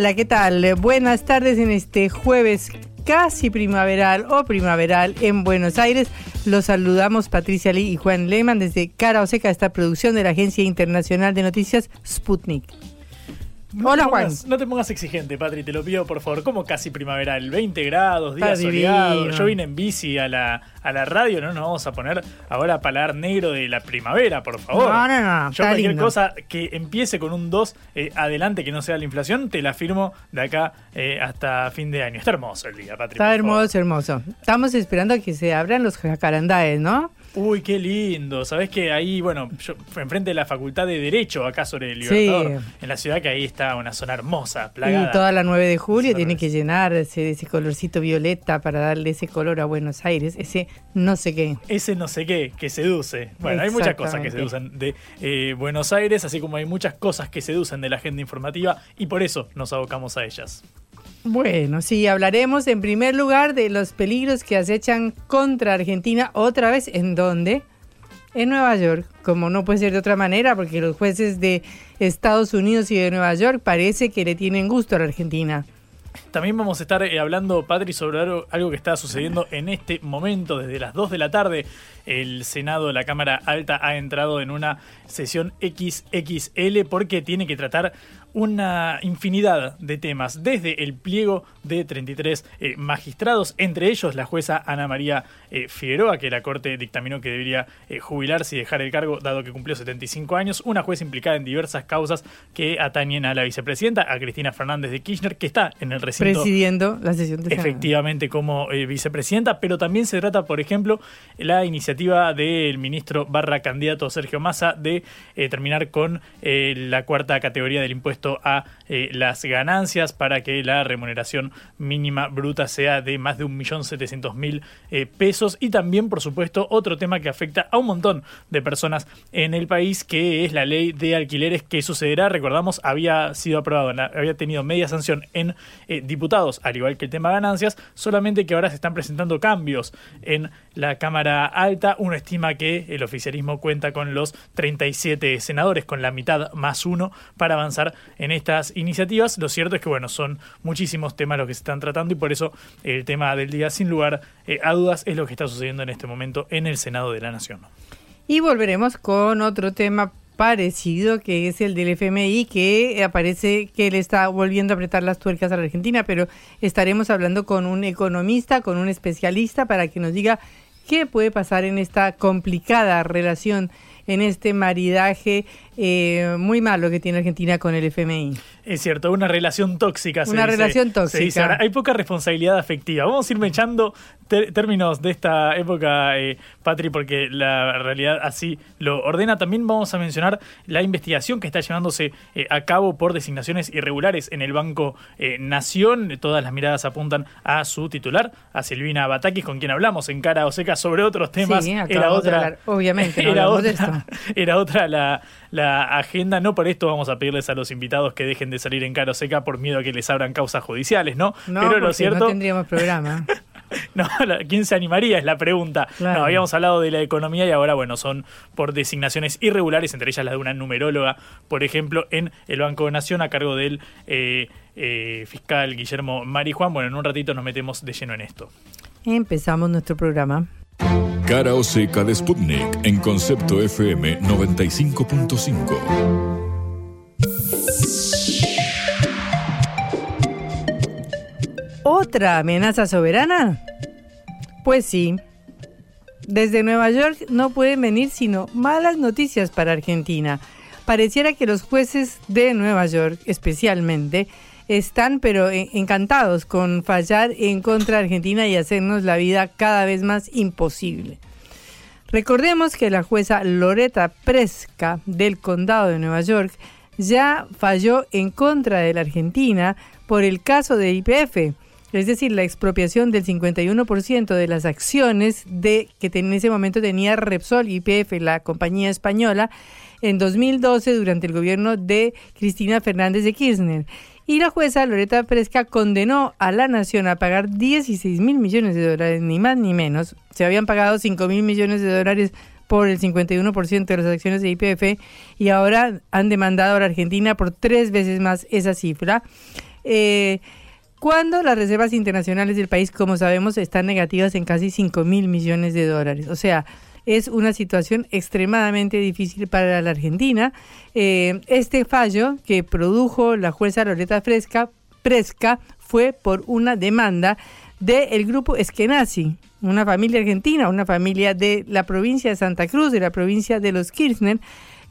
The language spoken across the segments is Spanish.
Hola, ¿qué tal? Buenas tardes en este jueves casi primaveral o primaveral en Buenos Aires. Los saludamos Patricia Lee y Juan Lehmann desde Cara o Seca, esta producción de la Agencia Internacional de Noticias Sputnik. No Hola, te Juan. pongas- No te pongas exigente, Patri, te lo pido por favor. ¿Cómo casi primaveral? 20 grados, Está soleados. divino. Yo vine en bici a la, a la radio, no nos vamos a poner ahora a palar negro de la primavera, por favor. No, no, no, Yo está cualquier lindo. cosa que empiece con un 2 eh, adelante que no sea la inflación, te la firmo de acá eh, hasta fin de año. Está hermoso el día, Patri. Está favor. hermoso, hermoso. Estamos esperando a que se abran los jacarandaes, ¿no? Uy, qué lindo. Sabés que ahí, bueno, yo enfrente de la Facultad de Derecho, acá sobre el Libertador, Sí. en la ciudad que ahí está una zona hermosa, plagada. Y toda la 9 de julio tiene que llenarse de ese colorcito violeta para darle ese color a Buenos Aires, ese no sé qué. ese no sé qué que seduce. Bueno, hay muchas cosas que seducen de eh, Buenos Aires, así como hay muchas cosas que seducen de la agenda informativa y por eso nos abocamos a ellas. Bueno, sí, hablaremos en primer lugar de los peligros que acechan contra Argentina otra vez. ¿En dónde? En Nueva York, como no puede ser de otra manera, porque los jueces de Estados Unidos y de Nueva York parece que le tienen gusto a la Argentina. También vamos a estar eh, hablando, Patri, sobre algo, algo que está sucediendo en este momento, desde las 2 de la tarde. El Senado, la Cámara Alta, ha entrado en una sesión XXL porque tiene que tratar una infinidad de temas, desde el pliego de 33 eh, magistrados, entre ellos la jueza Ana María eh, Figueroa, que la Corte dictaminó que debería eh, jubilarse y dejar el cargo, dado que cumplió 75 años, una jueza implicada en diversas causas que atañen a la vicepresidenta, a Cristina Fernández de Kirchner, que está en el recinto Presidiendo la sesión de efectivamente como eh, vicepresidenta, pero también se trata, por ejemplo, la iniciativa del ministro barra candidato Sergio Massa de eh, terminar con la cuarta categoría del impuesto a eh, las ganancias para que la remuneración mínima bruta sea de más de 1.700.000 eh, pesos y también, por supuesto, otro tema que afecta a un montón de personas en el país, que es la ley de alquileres que sucederá, recordamos, había sido aprobado, había tenido media sanción en eh, diputados, al igual que el tema ganancias, solamente que ahora se están presentando cambios en la Cámara Alta. Uno estima que el oficialismo cuenta con los 37 senadores, con la mitad más uno, para avanzar en estas iniciativas. Lo cierto es que, bueno, son muchísimos temas los que se están tratando y por eso el tema del día, sin lugar eh, a dudas, es lo que está sucediendo en este momento en el Senado de la Nación. Y volveremos con otro tema parecido que es el del FMI que aparece que le está volviendo a apretar las tuercas a la Argentina, pero estaremos hablando con un economista, con un especialista para que nos diga qué puede pasar en esta complicada relación, en este maridaje eh, muy malo que tiene Argentina con el FMI. Es cierto, una relación tóxica. se Una dice- relación se tóxica. dice ahora. Hay poca responsabilidad afectiva. Vamos a ir echando términos de esta época, eh, Patri, porque la realidad así lo ordena. También vamos a mencionar la investigación que está llevándose eh, a cabo por designaciones irregulares en el Banco eh, Nación. Todas las miradas apuntan a su titular, a Silvina Batakis, con quien hablamos en cara o seca sobre otros temas. Sí, era otra, hablar. Obviamente, no era de otra, era otra la, la agenda. No por esto vamos a pedirles a los invitados que dejen de salir en cara o seca por miedo a que les abran causas judiciales, ¿no? No, Pero lo cierto no tendríamos programa. No, ¿quién se animaría? Es la pregunta. No, habíamos hablado de la economía y ahora, bueno, son por designaciones irregulares, entre ellas la de una numeróloga, por ejemplo, en el Banco de Nación a cargo del eh, eh, fiscal Guillermo Marijuán. Bueno, en un ratito nos metemos de lleno en esto. Empezamos nuestro programa. Cara o seca de Sputnik en concepto FM 95.5. ¿Otra amenaza soberana? Pues sí. Desde Nueva York no pueden venir sino malas noticias para Argentina. Pareciera que los jueces de Nueva York, especialmente, están pero encantados con fallar en contra de Argentina y hacernos la vida cada vez más imposible. Recordemos que la jueza Loreta Presca del Condado de Nueva York ya falló en contra de la Argentina por el caso de IPF es decir, la expropiación del 51% de las acciones de que en ese momento tenía Repsol YPF, la compañía española, en 2012 durante el gobierno de Cristina Fernández de Kirchner. Y la jueza Loreta Fresca condenó a la nación a pagar 16 mil millones de dólares, ni más ni menos. Se habían pagado 5 mil millones de dólares por el 51% de las acciones de IPF y ahora han demandado a la Argentina por tres veces más esa cifra. Eh, cuando las reservas internacionales del país, como sabemos, están negativas en casi 5 mil millones de dólares. O sea, es una situación extremadamente difícil para la Argentina. Eh, este fallo que produjo la jueza Loreta Fresca, Fresca fue por una demanda del grupo Eskenazi, una familia argentina, una familia de la provincia de Santa Cruz, de la provincia de los Kirchner,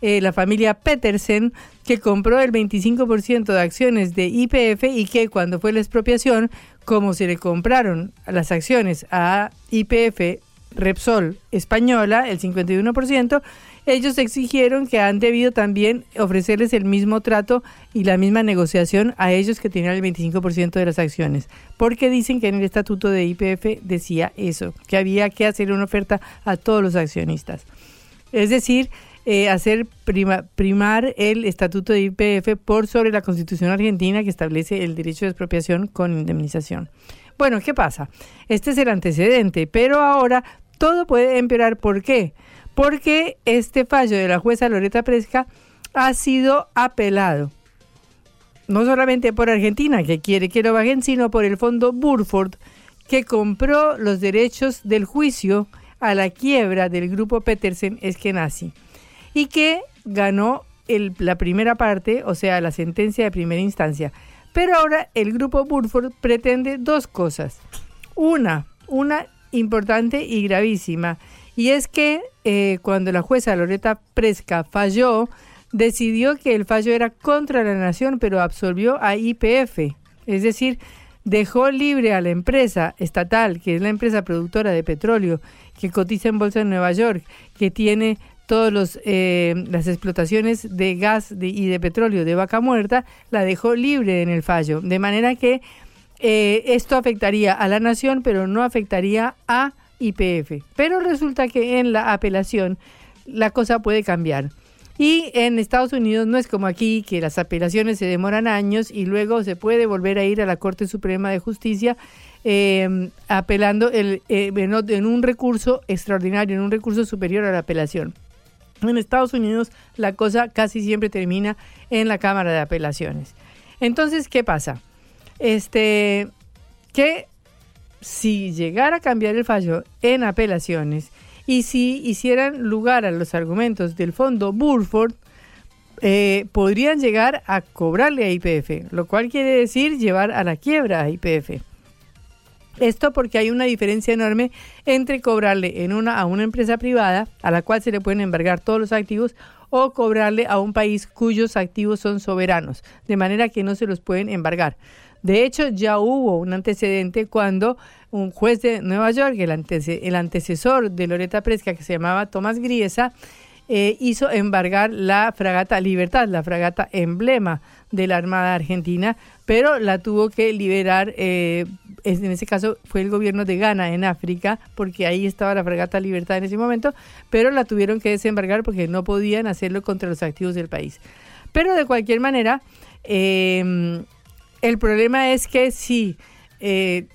eh, la familia Petersen, que compró el 25% de acciones de IPF y que cuando fue la expropiación, como se le compraron las acciones a IPF Repsol española, el 51%, ellos exigieron que han debido también ofrecerles el mismo trato y la misma negociación a ellos que tenían el 25% de las acciones, porque dicen que en el estatuto de IPF decía eso, que había que hacer una oferta a todos los accionistas. Es decir, eh, hacer primar el estatuto de IPF por sobre la Constitución argentina que establece el derecho de expropiación con indemnización. Bueno, ¿qué pasa? Este es el antecedente, pero ahora todo puede empeorar. ¿Por qué? Porque este fallo de la jueza Loreta Presca ha sido apelado. No solamente por Argentina, que quiere que lo bajen, sino por el fondo Burford, que compró los derechos del juicio a la quiebra del grupo Petersen Eskenazi y que ganó la primera parte, o sea, la sentencia de primera instancia. Pero ahora el grupo Burford pretende dos cosas. Una, una importante y gravísima, y es que eh, cuando la jueza Loreta Presca falló, decidió que el fallo era contra la nación, pero absolvió a IPF. Es decir, dejó libre a la empresa estatal, que es la empresa productora de petróleo, que cotiza en bolsa en Nueva York, que tiene todas eh, las explotaciones de gas y de petróleo de vaca muerta, la dejó libre en el fallo. De manera que eh, esto afectaría a la nación, pero no afectaría a IPF. Pero resulta que en la apelación la cosa puede cambiar. Y en Estados Unidos no es como aquí, que las apelaciones se demoran años y luego se puede volver a ir a la Corte Suprema de Justicia eh, apelando el, en un recurso extraordinario, en un recurso superior a la apelación. En Estados Unidos la cosa casi siempre termina en la Cámara de Apelaciones. Entonces, ¿qué pasa? Este, que si llegara a cambiar el fallo en apelaciones y si hicieran lugar a los argumentos del fondo Burford, eh, podrían llegar a cobrarle a IPF, lo cual quiere decir llevar a la quiebra a IPF. Esto porque hay una diferencia enorme entre cobrarle en una, a una empresa privada a la cual se le pueden embargar todos los activos o cobrarle a un país cuyos activos son soberanos, de manera que no se los pueden embargar. De hecho, ya hubo un antecedente cuando un juez de Nueva York, el, el antecesor de Loreta Presca, que se llamaba Tomás Griesa, eh, hizo embargar la fragata Libertad, la fragata emblema de la Armada Argentina, pero la tuvo que liberar eh, en ese caso fue el gobierno de Ghana en África, porque ahí estaba la fragata Libertad en ese momento, pero la tuvieron que desembarcar porque no podían hacerlo contra los activos del país. Pero de cualquier manera, em, el problema es que si eh,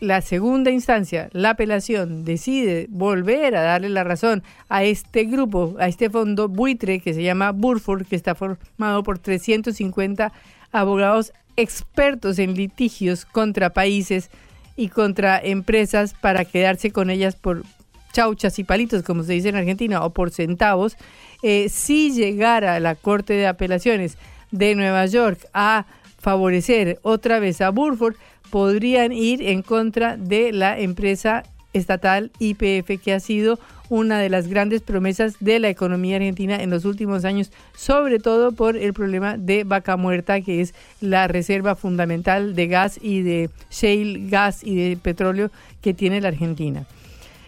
la segunda instancia, la apelación, decide volver a darle la razón a este grupo, a este fondo buitre que se llama Burford, que está formado por 350 abogados expertos en litigios contra países y contra empresas para quedarse con ellas por chauchas y palitos, como se dice en Argentina, o por centavos, eh, si llegara la Corte de Apelaciones de Nueva York a favorecer otra vez a Burford, podrían ir en contra de la empresa estatal IPF, que ha sido una de las grandes promesas de la economía argentina en los últimos años, sobre todo por el problema de vaca muerta, que es la reserva fundamental de gas y de shale gas y de petróleo que tiene la Argentina.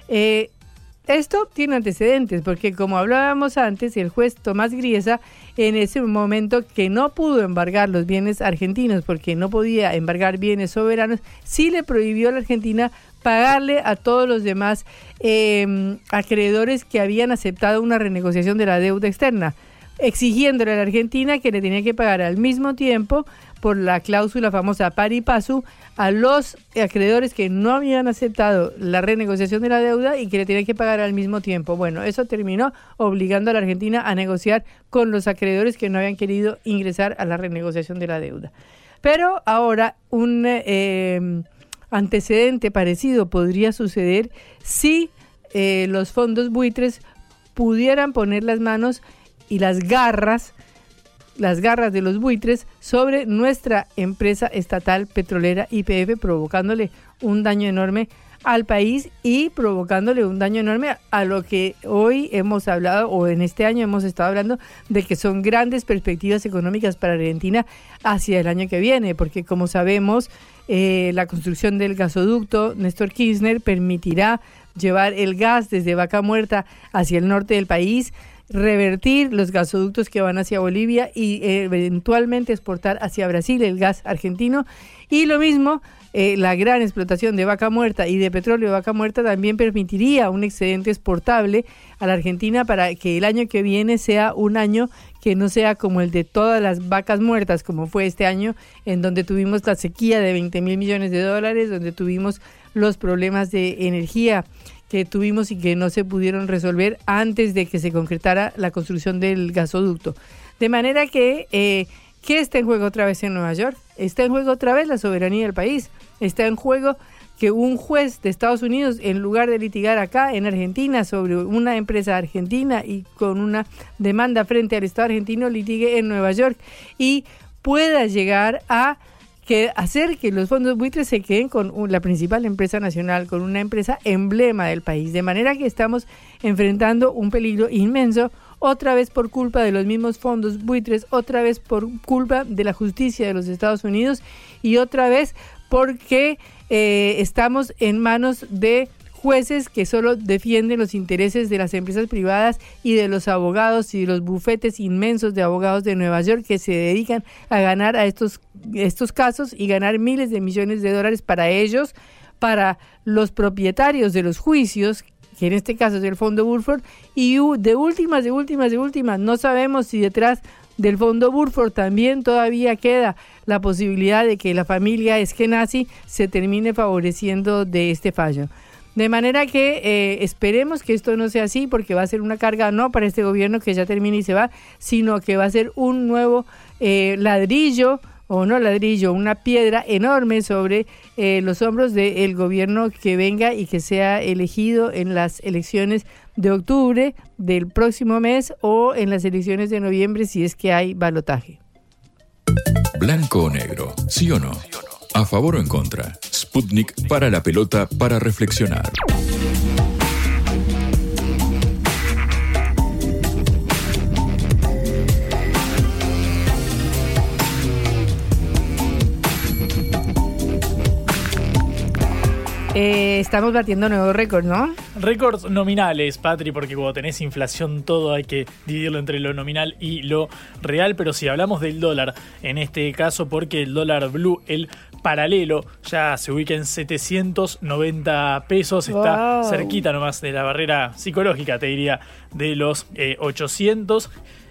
Eh, esto tiene antecedentes, porque como hablábamos antes, el juez Tomás Griesa, en ese momento que no pudo embargar los bienes argentinos, porque no podía embargar bienes soberanos, sí le prohibió a la Argentina pagarle a todos los demás eh, acreedores que habían aceptado una renegociación de la deuda externa, exigiéndole a la Argentina que le tenía que pagar al mismo tiempo por la cláusula famosa pari passu a los acreedores que no habían aceptado la renegociación de la deuda y que le tenían que pagar al mismo tiempo. Bueno, eso terminó obligando a la Argentina a negociar con los acreedores que no habían querido ingresar a la renegociación de la deuda. Pero ahora un eh, antecedente parecido podría suceder si eh, los fondos buitres pudieran poner las manos y las garras las garras de los buitres sobre nuestra empresa estatal petrolera IPF, provocándole un daño enorme al país y provocándole un daño enorme a lo que hoy hemos hablado o en este año hemos estado hablando de que son grandes perspectivas económicas para Argentina hacia el año que viene, porque como sabemos, eh, la construcción del gasoducto Néstor Kirchner permitirá llevar el gas desde Vaca Muerta hacia el norte del país revertir los gasoductos que van hacia Bolivia y eh, eventualmente exportar hacia Brasil el gas argentino. Y lo mismo, eh, la gran explotación de vaca muerta y de petróleo de vaca muerta también permitiría un excedente exportable a la Argentina para que el año que viene sea un año que no sea como el de todas las vacas muertas, como fue este año, en donde tuvimos la sequía de 20 mil millones de dólares, donde tuvimos los problemas de energía que tuvimos y que no se pudieron resolver antes de que se concretara la construcción del gasoducto. De manera que, eh, ¿qué está en juego otra vez en Nueva York? Está en juego otra vez la soberanía del país. Está en juego que un juez de Estados Unidos, en lugar de litigar acá en Argentina sobre una empresa argentina y con una demanda frente al Estado argentino, litigue en Nueva York y pueda llegar a que hacer que los fondos buitres se queden con la principal empresa nacional, con una empresa emblema del país. De manera que estamos enfrentando un peligro inmenso, otra vez por culpa de los mismos fondos buitres, otra vez por culpa de la justicia de los Estados Unidos y otra vez porque eh, estamos en manos de jueces que solo defienden los intereses de las empresas privadas y de los abogados y de los bufetes inmensos de abogados de Nueva York que se dedican a ganar a estos, estos casos y ganar miles de millones de dólares para ellos, para los propietarios de los juicios que en este caso es el fondo Burford, y de últimas, de últimas, de últimas, no sabemos si detrás del fondo Burford también todavía queda la posibilidad de que la familia Eskenazi se termine favoreciendo de este fallo. De manera que eh, esperemos que esto no sea así, porque va a ser una carga no para este gobierno que ya termina y se va, sino que va a ser un nuevo eh, ladrillo o no ladrillo, una piedra enorme sobre eh, los hombros del gobierno que venga y que sea elegido en las elecciones de octubre del próximo mes o en las elecciones de noviembre si es que hay balotaje. Blanco o negro, sí o no. ¿A favor o en contra? Sputnik para la pelota para reflexionar. Eh, estamos batiendo nuevos récords, ¿no? Récords nominales, Patri, porque cuando tenés inflación todo hay que dividirlo entre lo nominal y lo real, pero si hablamos del dólar, en este caso porque el dólar blue, el paralelo, ya se ubica en 790 pesos, está cerquita nomás de la barrera psicológica, te diría, de los 800.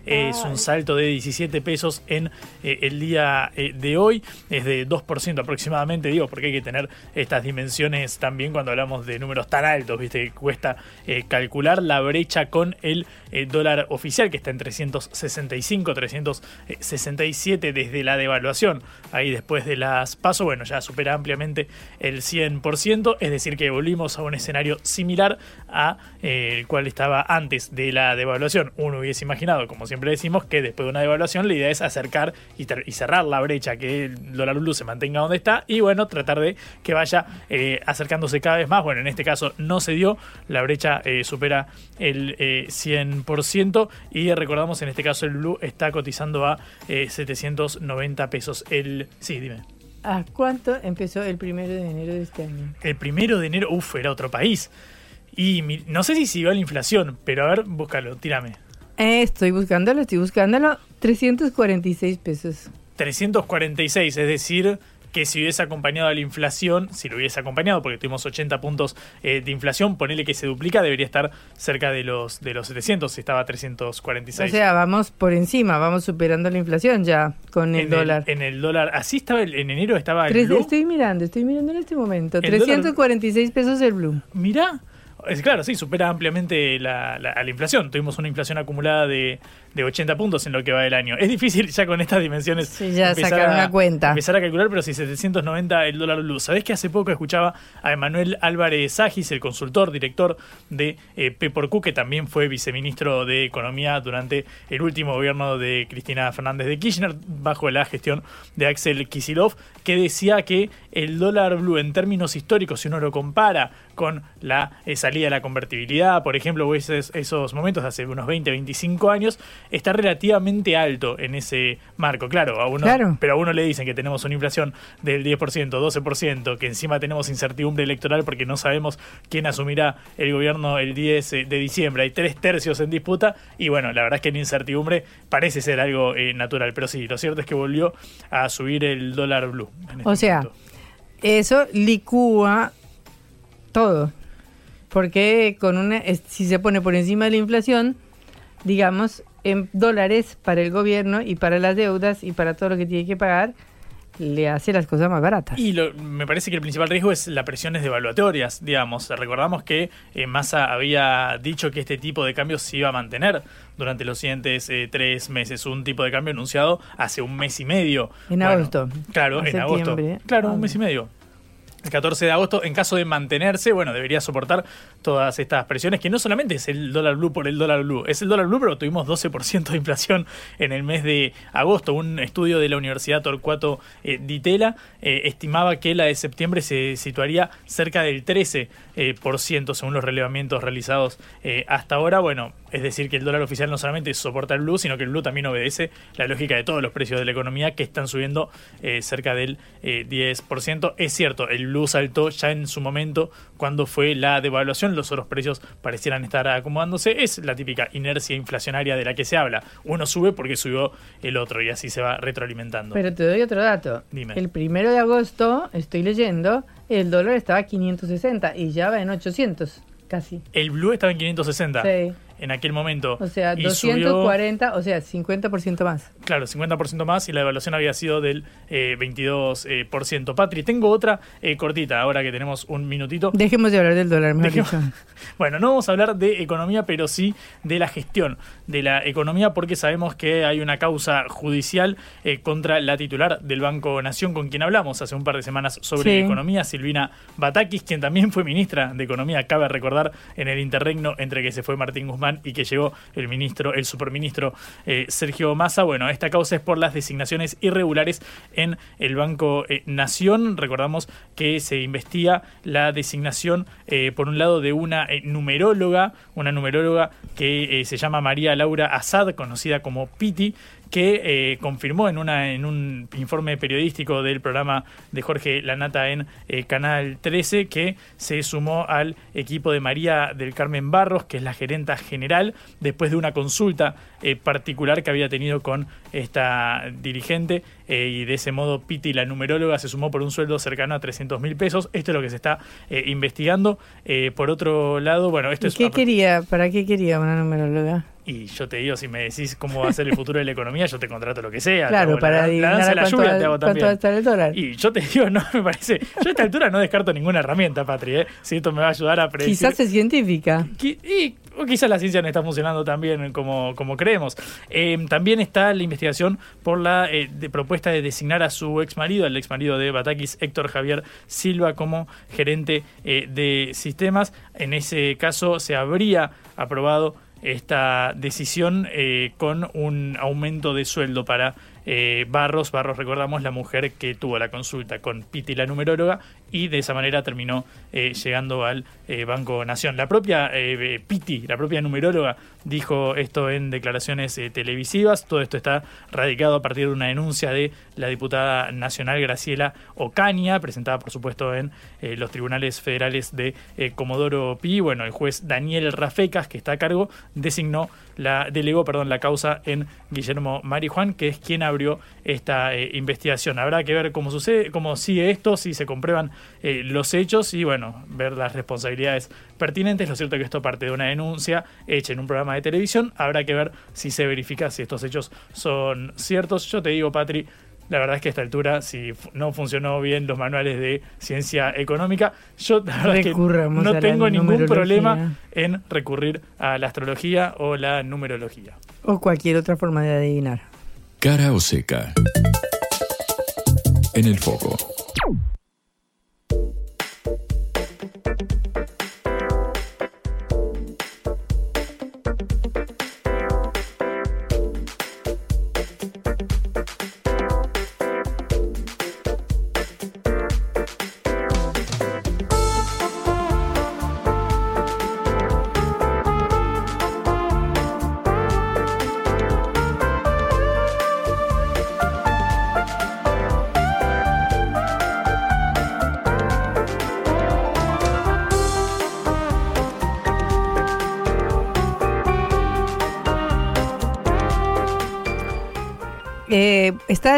Eh, es un salto de 17 pesos en eh, el día eh, de hoy, es de 2% aproximadamente, digo, porque hay que tener estas dimensiones también cuando hablamos de números tan altos, viste, que cuesta eh, calcular la brecha con el dólar oficial, que está en 365, 367 desde la devaluación, ahí después de las pasos, bueno, ya supera ampliamente el 100%, es decir, que volvimos a un escenario similar a el cual estaba antes de la devaluación. Uno hubiese imaginado, como siempre decimos, que después de una devaluación la idea es acercar y, cerrar la brecha, que el dólar blue se mantenga donde está y bueno, tratar de que vaya eh, acercándose cada vez más. Bueno, en este caso no se dio, la brecha eh, supera el 100% eh, y recordamos en este caso el blue está cotizando a 790 pesos. El, sí, dime. ¿A cuánto empezó el primero de enero de este año? El primero de enero, uff, era otro país. Y no sé si siguió la inflación, pero a ver, búscalo, tírame. Eh, estoy buscándolo, estoy buscándolo. 346 pesos. 346, es decir, que si hubiese acompañado a la inflación, si lo hubiese acompañado, porque tuvimos 80 puntos eh, de inflación, ponele que se duplica, debería estar cerca de los, de los 700, si estaba a 346. O sea, vamos por encima, vamos superando la inflación ya con el dólar. en el dólar, así estaba, el, en enero estaba el. Estoy mirando, estoy mirando en este momento. 346 pesos el blue. Mira, es claro, sí, supera ampliamente la, a la inflación. Tuvimos una inflación acumulada de de 80 puntos en lo que va del año. Es difícil ya con estas dimensiones empezar, a, una cuenta. empezar a calcular, pero si 790 el dólar luz. ¿Sabés que hace poco escuchaba a Emanuel Álvarez Sagis, el consultor, director de eh, Q, que también fue viceministro de Economía durante el último gobierno de Cristina Fernández de Kirchner, bajo la gestión de Axel Kisilov, que decía que el dólar blue en términos históricos, si uno lo compara con la eh, salida de la convertibilidad, por ejemplo, esos, esos momentos de hace unos 20, 25 años, está relativamente alto en ese marco. Claro, a uno, pero a uno le dicen que tenemos una inflación del 10%, 12%, que encima tenemos incertidumbre electoral porque no sabemos quién asumirá el gobierno el 10 de diciembre. Hay tres tercios en disputa y bueno, la verdad es que la incertidumbre parece ser algo eh, natural. Pero sí, lo cierto es que volvió a subir el dólar blue. Este o sea, eso licúa todo. Porque con una, si se pone por encima de la inflación, digamos, en dólares para el gobierno y para las deudas y para todo lo que tiene que pagar, le hace las cosas más baratas. Y me parece que el principal riesgo es las presiones devaluatorias, digamos. Recordamos que eh, Massa había dicho que este tipo de cambios se iba a mantener durante los siguientes eh, tres meses. Un tipo de cambio anunciado hace un mes y medio. En agosto. Claro, en agosto. Claro, un mes y medio el 14 de agosto, en caso de mantenerse, bueno, debería soportar todas estas presiones, que no solamente es el dólar blue por el dólar blue, es el dólar blue, pero tuvimos 12% de inflación en el mes de agosto. Un estudio de la Universidad Torcuato eh, Ditela eh, estimaba que la de septiembre se situaría cerca del 13%, eh, por ciento, según los relevamientos realizados hasta ahora. Bueno, es decir, que el dólar oficial no solamente soporta el blue, sino que el blue también obedece la lógica de todos los precios de la economía que están subiendo cerca del 10%. Es cierto, el blue saltó ya en su momento cuando fue la devaluación, los otros precios parecieran estar acomodándose. Es la típica inercia inflacionaria de la que se habla. Uno sube porque subió el otro y así se va retroalimentando. Pero te doy otro dato. Dime. El primero de agosto, estoy leyendo, el dólar estaba a 560 y ya va en 800 casi. El blue estaba en 560. Sí en aquel momento. O sea, 240, o sea, 50% más. Claro, 50% más y la evaluación había sido del 22%. Eh, Patri, tengo otra eh, cortita ahora que tenemos un minutito. Dejemos de hablar del dólar, mejor Bueno, no vamos a hablar de economía, pero sí de la gestión de la economía porque sabemos que hay una causa judicial eh, contra la titular del Banco Nación con quien hablamos hace un par de semanas sobre economía, Silvina Batakis, quien también fue ministra de Economía, cabe recordar, en el interregno entre que se fue Martín Guzmán y que llegó el ministro, el superministro eh, Sergio Massa. Bueno, esta causa es por las designaciones irregulares en el Banco eh, Nación. Recordamos que se investiga la designación, eh, por un lado, de una numeróloga, una numeróloga que se llama María Laura Azad, conocida como Piti, que eh, confirmó en, una, en un informe periodístico del programa de Jorge Lanata en eh, Canal 13 que se sumó al equipo de María del Carmen Barros, que es la gerenta general, después de una consulta eh, particular que había tenido con esta dirigente y de ese modo Piti, la numeróloga, se sumó por un sueldo cercano a 300 mil pesos. Esto es lo que se está investigando. por otro lado, bueno, esto es... ¿Qué quería? ¿Para qué quería una numeróloga? Y yo te digo, si me decís cómo va a ser el futuro de la economía, yo te contrato lo que sea. Claro, hago para la, la danza de la lluvia te hago también. va a estar el dólar. Y yo te digo, no me parece. Yo a esta altura no descarto ninguna herramienta, Patri. ¿eh? Si esto me va a ayudar a predecir. Quizás es científica. Qui- Y o quizás la ciencia no está funcionando tan bien como, como creemos. Eh, también está la investigación por la eh, de propuesta de designar a su ex marido, el ex marido de Batakis, Héctor Javier Silva, como gerente eh, de sistemas. En ese caso se habría aprobado esta decisión eh, con un aumento de sueldo para eh, Barros. Barros, recordamos, la mujer que tuvo la consulta con Piti, la numeróloga, y de esa manera terminó eh, llegando al Banco Nación. La propia Piti, la propia numeróloga, dijo esto en declaraciones eh, televisivas. Todo esto está radicado a partir de una denuncia de la diputada nacional Graciela Ocaña, presentada por supuesto en eh, los tribunales federales de eh, Comodoro Pi. Bueno, el juez Daniel Rafecas, que está a cargo, designó la, delegó perdón, la causa en Guillermo Marijuán, que es quien abrió esta investigación. Habrá que ver cómo sucede, cómo sigue esto, si se comprueban los hechos y bueno, ver las responsabilidades pertinentes. Lo cierto es que esto parte de una denuncia hecha en un programa de televisión. Habrá que ver si se verifica si estos hechos son ciertos. Yo te digo, Patri, la verdad es que a esta altura, si no funcionó bien los manuales de ciencia económica, yo la verdad es que Recurramos a no tengo ningún problema en recurrir a la astrología o la numerología. O cualquier otra forma de adivinar. Cara o seca. En el foco.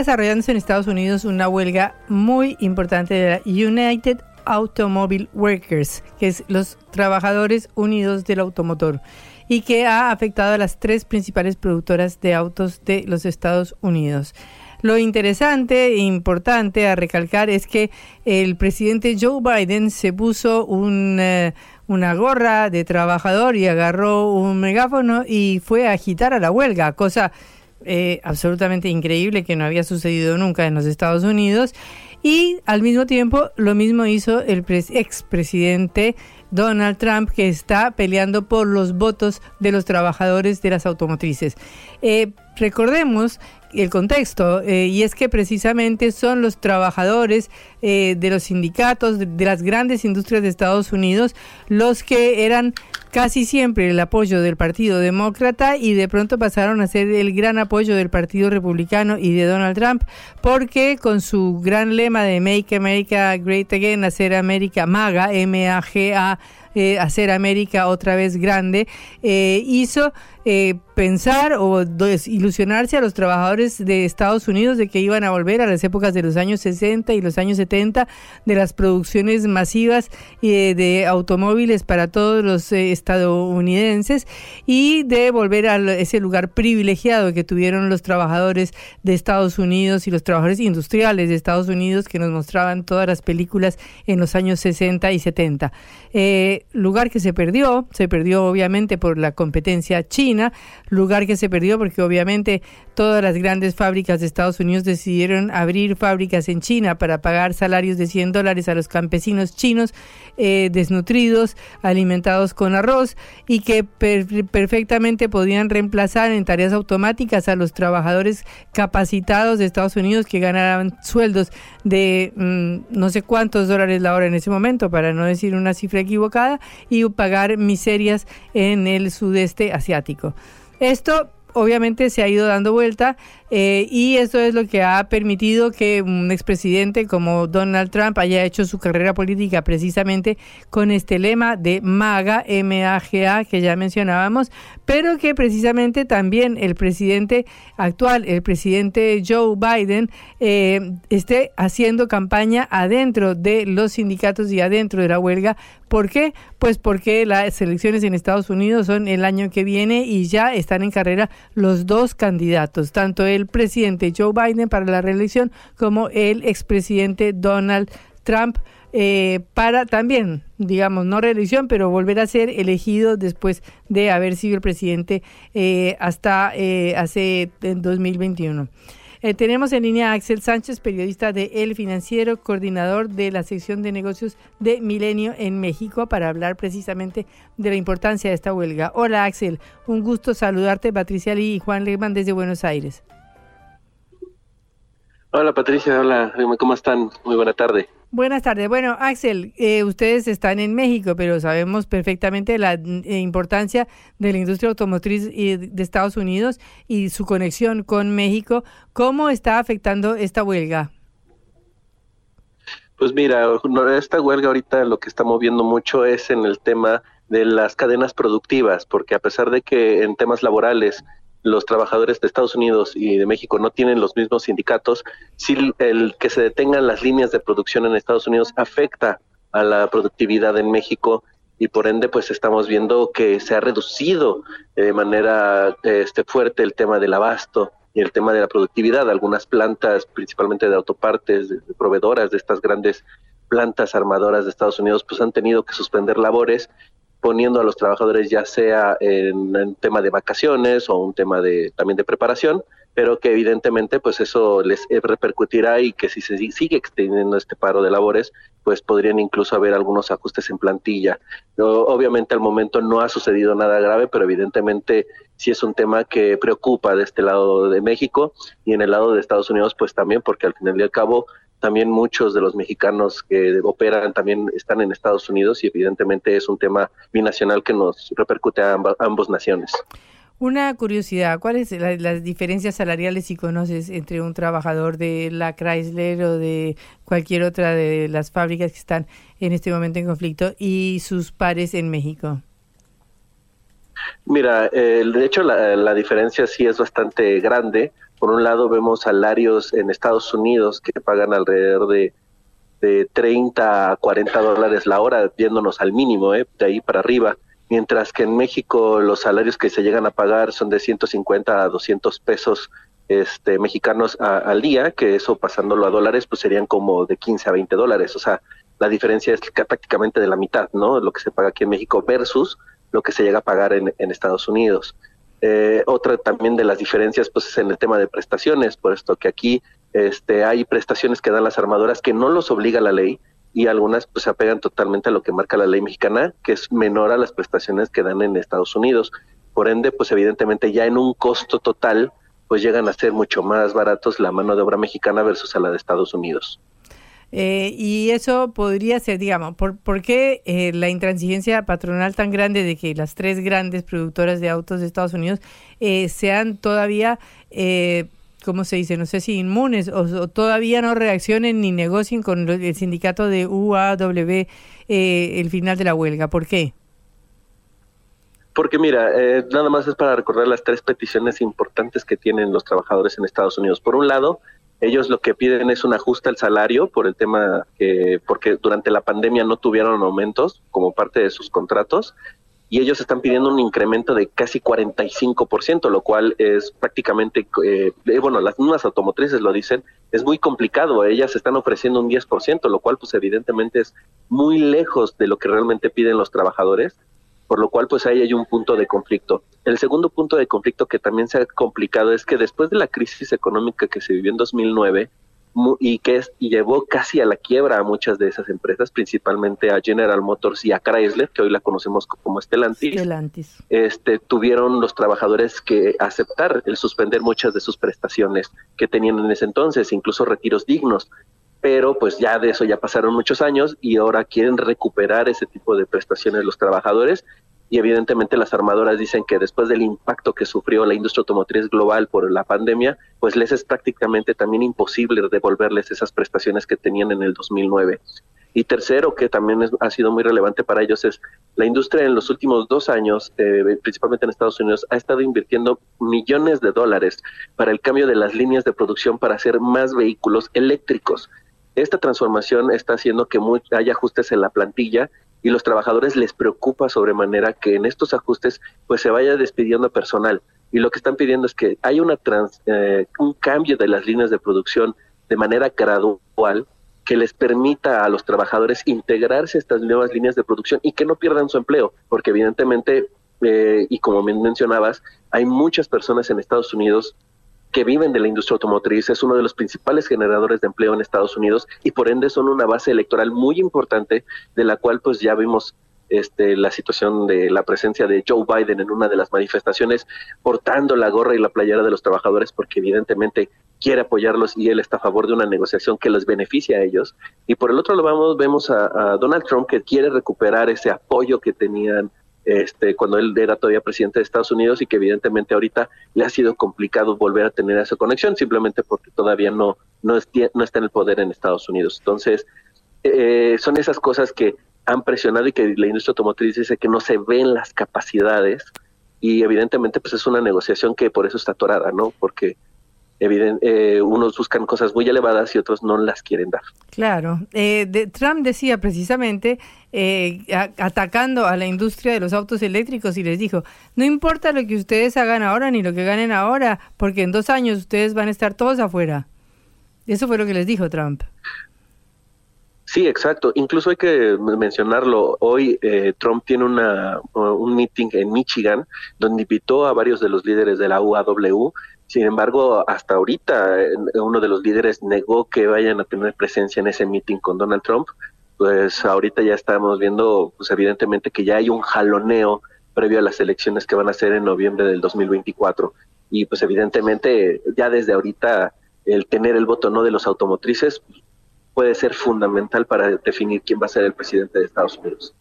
Desarrollándose en Estados Unidos una huelga muy importante de la United Automobile Workers, que es los trabajadores unidos del automotor, y que ha afectado a las tres principales productoras de autos de los Estados Unidos. Lo interesante e importante a recalcar es que el presidente Joe Biden se puso eh, una gorra de trabajador y agarró un megáfono y fue a agitar a la huelga, cosa eh, absolutamente increíble que no había sucedido nunca en los Estados Unidos. Y al mismo tiempo lo mismo hizo el pres- expresidente Donald Trump, que está peleando por los votos de los trabajadores de las automotrices. Eh, recordemos el contexto, eh, y es que precisamente son los trabajadores eh, de los sindicatos, de, las grandes industrias de Estados Unidos, los que eran casi siempre el apoyo del Partido Demócrata y de pronto pasaron a ser el gran apoyo del Partido Republicano y de Donald Trump, porque con su gran lema de Make America Great Again, hacer América MAGA, M-A-G-A, eh, hacer América otra vez grande, hizo eh, pensar o ilusionarse a los trabajadores de Estados Unidos de que iban a volver a las épocas de los años 60 y los años 70 de las producciones masivas de automóviles para todos los eh, estadounidenses y de volver a ese lugar privilegiado que tuvieron los trabajadores de Estados Unidos y los trabajadores industriales de Estados Unidos que nos mostraban todas las películas en los años 60 y 70. Eh, lugar que se perdió, se perdió obviamente por la competencia china, lugar que se perdió porque obviamente todas las grandes fábricas de Estados Unidos decidieron abrir fábricas en China para pagar salarios de 100 dólares a los campesinos chinos eh, desnutridos, alimentados con arroz y que per- perfectamente podían reemplazar en tareas automáticas a los trabajadores capacitados de Estados Unidos que ganaban sueldos de mm, no sé cuántos dólares la hora en ese momento, para no decir una cifra equivocada, y pagar miserias en el sudeste asiático. Esto obviamente se ha ido dando vuelta eh, y esto es lo que ha permitido que un expresidente como Donald Trump haya hecho su carrera política precisamente con este lema de MAGA, M-A-G-A, que ya mencionábamos, pero que precisamente también el presidente actual, el presidente Joe Biden, eh, esté haciendo campaña adentro de los sindicatos y adentro de la huelga. ¿Por qué? Pues porque las elecciones en Estados Unidos son el año que viene y ya están en carrera los dos candidatos, tanto el presidente Joe Biden para la reelección como el expresidente Donald Trump eh, para también, digamos, no reelección, pero volver a ser elegido después de haber sido el presidente eh, hasta eh, hace 2021. tenemos en línea a Axel Sánchez, periodista de El Financiero, coordinador de la sección de negocios de Milenio en México, para hablar precisamente de la importancia de esta huelga. Hola Axel, un gusto saludarte, Patricia Lee y Juan Lehmann desde Buenos Aires. Hola Patricia, hola, ¿cómo están? Muy buena tarde. Buenas tardes. Bueno, Axel, eh, ustedes están en México, pero sabemos perfectamente la eh, importancia de la industria automotriz de Estados Unidos y su conexión con México. ¿Cómo está afectando esta huelga? Pues mira, esta huelga ahorita lo que está moviendo mucho es en el tema de las cadenas productivas, porque a pesar de que en temas laborales los trabajadores de Estados Unidos y de México no tienen los mismos sindicatos, si el que se detengan las líneas de producción en Estados Unidos afecta a la productividad en México y por ende pues estamos viendo que se ha reducido de manera este fuerte el tema del abasto y el tema de la productividad. Algunas plantas, principalmente de autopartes, de proveedoras de estas grandes plantas armadoras de Estados Unidos, pues han tenido que suspender labores poniendo a los trabajadores ya sea en tema de vacaciones o un tema de también de preparación, pero que evidentemente pues eso les repercutirá y que si se sigue extendiendo este paro de labores, pues podrían incluso haber algunos ajustes en plantilla. Obviamente al momento no ha sucedido nada grave, pero evidentemente sí es un tema que preocupa de este lado de México y en el lado de Estados Unidos pues también porque al final y al cabo también muchos de los mexicanos que operan también están en Estados Unidos y evidentemente es un tema binacional que nos repercute a ambas naciones. Una curiosidad, ¿cuáles son las diferencias salariales si conoces entre un trabajador de la Chrysler o de cualquier otra de las fábricas que están en este momento en conflicto y sus pares en México? Mira, eh, de hecho la, la diferencia sí es bastante grande por un lado vemos salarios en Estados Unidos que pagan alrededor de, de 30 a 40 dólares la hora, viéndonos al mínimo, ¿eh? de ahí para arriba, mientras que en México los salarios que se llegan a pagar son de 150 a 200 pesos este, mexicanos al día, que eso pasándolo a dólares, pues serían como de 15 a 20 dólares. O sea, la diferencia es prácticamente de la mitad, ¿no? Lo que se paga aquí en México versus lo que se llega a pagar en Estados Unidos. Eh, otra también de las diferencias pues es en el tema de prestaciones, por esto que aquí este, hay prestaciones que dan las armadoras que no los obliga la ley y algunas pues se apegan totalmente a lo que marca la ley mexicana, que es menor a las prestaciones que dan en Estados Unidos. Por ende, pues evidentemente ya en un costo total, pues llegan a ser mucho más baratos la mano de obra mexicana versus a la de Estados Unidos. Eh, y eso podría ser, digamos, ¿por, qué eh, la intransigencia patronal tan grande de que las tres grandes productoras de autos de Estados Unidos eh, sean todavía, eh, ¿cómo se dice? No sé si inmunes o, todavía no reaccionen ni negocien con el sindicato de UAW el final de la huelga. ¿Por qué? Porque mira, nada más es para recordar las tres peticiones importantes que tienen los trabajadores en Estados Unidos. Por un lado, ellos lo que piden es un ajuste al salario por el tema que, porque durante la pandemia no tuvieron aumentos como parte de sus contratos y ellos están pidiendo un incremento de casi 45%, lo cual es prácticamente, eh, bueno, las mismas automotrices lo dicen, es muy complicado, ellas están ofreciendo un 10%, lo cual pues evidentemente es muy lejos de lo que realmente piden los trabajadores por lo cual pues ahí hay un punto de conflicto. El segundo punto de conflicto que también se ha complicado es que después de la crisis económica que se vivió en 2009 y que es, y llevó casi a la quiebra a muchas de esas empresas, principalmente a General Motors y a Chrysler, que hoy la conocemos como Stellantis, Stellantis. Este, tuvieron los trabajadores que aceptar el suspender muchas de sus prestaciones que tenían en ese entonces, incluso retiros dignos pero pues ya de eso ya pasaron muchos años y ahora quieren recuperar ese tipo de prestaciones los trabajadores y evidentemente las armadoras dicen que después del impacto que sufrió la industria automotriz global por la pandemia, pues les es prácticamente también imposible devolverles esas prestaciones que tenían en el 2009. Y tercero, que también ha sido muy relevante para ellos, es la industria en los últimos dos años, eh, principalmente en Estados Unidos, ha estado invirtiendo millones de dólares para el cambio de las líneas de producción para hacer más vehículos eléctricos. Esta transformación está haciendo que haya ajustes en la plantilla y los trabajadores les preocupa sobremanera que en estos ajustes pues se vaya despidiendo personal. Y lo que están pidiendo es que haya una eh, un cambio de las líneas de producción de manera gradual que les permita a los trabajadores integrarse a estas nuevas líneas de producción y que no pierdan su empleo, porque evidentemente, eh, y como mencionabas, hay muchas personas en Estados Unidos que viven de la industria automotriz, es uno de los principales generadores de empleo en Estados Unidos y por ende son una base electoral muy importante de la cual pues ya vimos este, la situación de la presencia de Joe Biden en una de las manifestaciones portando la gorra y la playera de los trabajadores porque evidentemente quiere apoyarlos y él está a favor de una negociación que les beneficia a ellos. Y por el otro lado vamos, vemos a, Donald Trump que quiere recuperar ese apoyo que tenían este, cuando él era todavía presidente de Estados Unidos y que evidentemente ahorita le ha sido complicado volver a tener esa conexión simplemente porque todavía no, no, no está en el poder en Estados Unidos. Entonces, eh, son esas cosas que han presionado y que la industria automotriz dice que no se ven las capacidades y evidentemente pues es una negociación que por eso está atorada, ¿no? Porque eh, unos buscan cosas muy elevadas y otros no las quieren dar. Claro. Eh, Trump decía precisamente, eh, atacando a la industria de los autos eléctricos, y les dijo, no importa lo que ustedes hagan ahora ni lo que ganen ahora, porque en dos años ustedes van a estar todos afuera. Eso fue lo que les dijo Trump. Sí, exacto. Incluso hay que mencionarlo. Hoy Trump tiene una, un meeting en Michigan donde invitó a varios de los líderes de la UAW sin embargo, hasta ahorita uno de los líderes negó que vayan a tener presencia en ese meeting con Donald Trump. Pues ahorita ya estamos viendo, pues evidentemente que ya hay un jaloneo previo a las elecciones que van a ser en noviembre del 2024. Y pues evidentemente ya desde ahorita el tener el voto no de los automotrices puede ser fundamental para definir quién va a ser el presidente de Estados Unidos.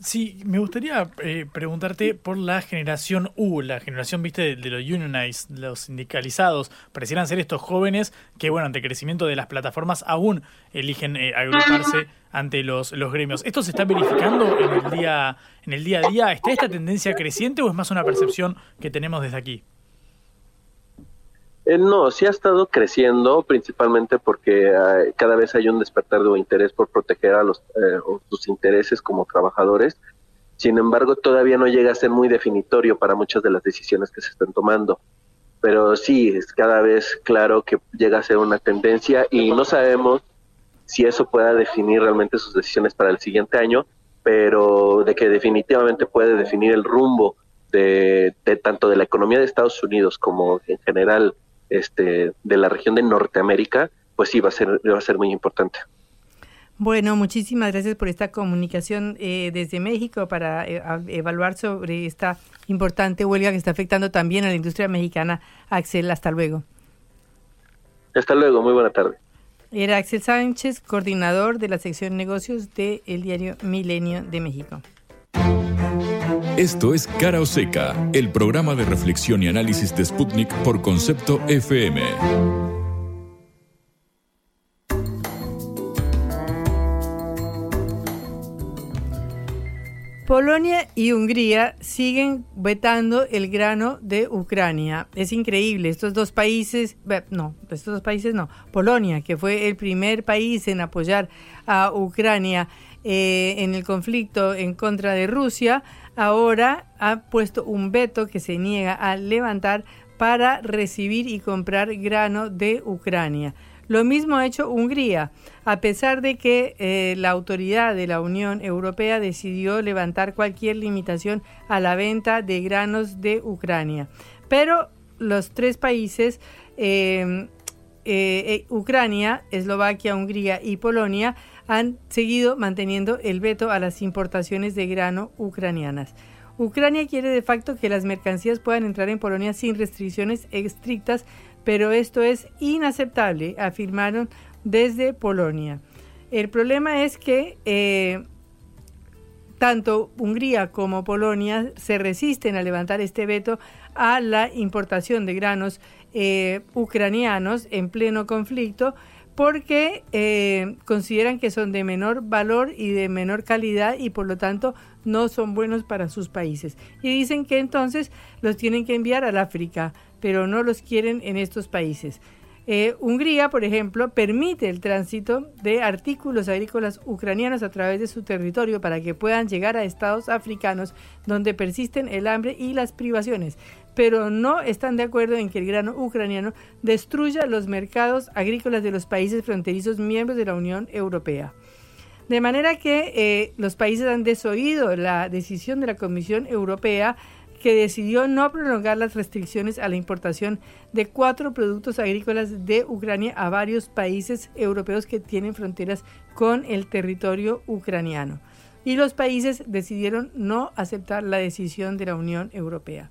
Sí, me gustaría eh, preguntarte por la generación U, la generación, viste, de, los unionized, los sindicalizados. Parecieran ser estos jóvenes que, bueno, ante el crecimiento de las plataformas aún eligen eh, agruparse ante los, los gremios. ¿Esto se está verificando en el día en el día a día? ¿Está esta tendencia creciente o es más una percepción que tenemos desde aquí? Eh, no, sí ha estado creciendo, principalmente porque eh, cada vez hay un despertar de interés por proteger a los eh, sus intereses como trabajadores. Sin embargo, todavía no llega a ser muy definitorio para muchas de las decisiones que se están tomando. Pero sí, es cada vez claro que llega a ser una tendencia y no sabemos si eso pueda definir realmente sus decisiones para el siguiente año, pero de que definitivamente puede definir el rumbo de, de tanto de la economía de Estados Unidos como en general este, de la región de Norteamérica, pues sí va a ser, va a ser muy importante. Bueno, muchísimas gracias por esta comunicación eh, desde México para eh, evaluar sobre esta importante huelga que está afectando también a la industria mexicana. Axel, hasta luego. Hasta luego, muy buena tarde. Era Axel Sánchez, coordinador de la sección negocios del diario Milenio de México. Esto es Cara o Seca, el programa de reflexión y análisis de Sputnik por concepto FM. Polonia y Hungría siguen vetando el grano de Ucrania. Es increíble, estos dos países, no, estos dos países no, Polonia, que fue el primer país en apoyar a Ucrania eh, en el conflicto en contra de Rusia, ahora ha puesto un veto que se niega a levantar para recibir y comprar grano de Ucrania. Lo mismo ha hecho Hungría, a pesar de que eh, la autoridad de la Unión Europea decidió levantar cualquier limitación a la venta de granos de Ucrania. Pero los tres países, eh, Ucrania, Eslovaquia, Hungría y Polonia, han seguido manteniendo el veto a las importaciones de grano ucranianas. Ucrania quiere de facto que las mercancías puedan entrar en Polonia sin restricciones estrictas, pero esto es inaceptable, afirmaron desde Polonia. El problema es que eh, tanto Hungría como Polonia se resisten a levantar este veto a la importación de granos eh, ucranianos en pleno conflicto porque eh, consideran que son de menor valor y de menor calidad y por lo tanto no son buenos para sus países. Y dicen que entonces los tienen que enviar al África, pero no los quieren en estos países. Eh, Hungría, por ejemplo, permite el tránsito de artículos agrícolas ucranianos a través de su territorio para que puedan llegar a estados africanos donde persisten el hambre y las privaciones, pero no están de acuerdo en que el grano ucraniano destruya los mercados agrícolas de los países fronterizos miembros de la Unión Europea. De manera que eh, los países han desoído la decisión de la Comisión Europea que decidió no prolongar las restricciones a la importación de cuatro productos agrícolas de Ucrania a varios países europeos que tienen fronteras con el territorio ucraniano. Y los países decidieron no aceptar la decisión de la Unión Europea.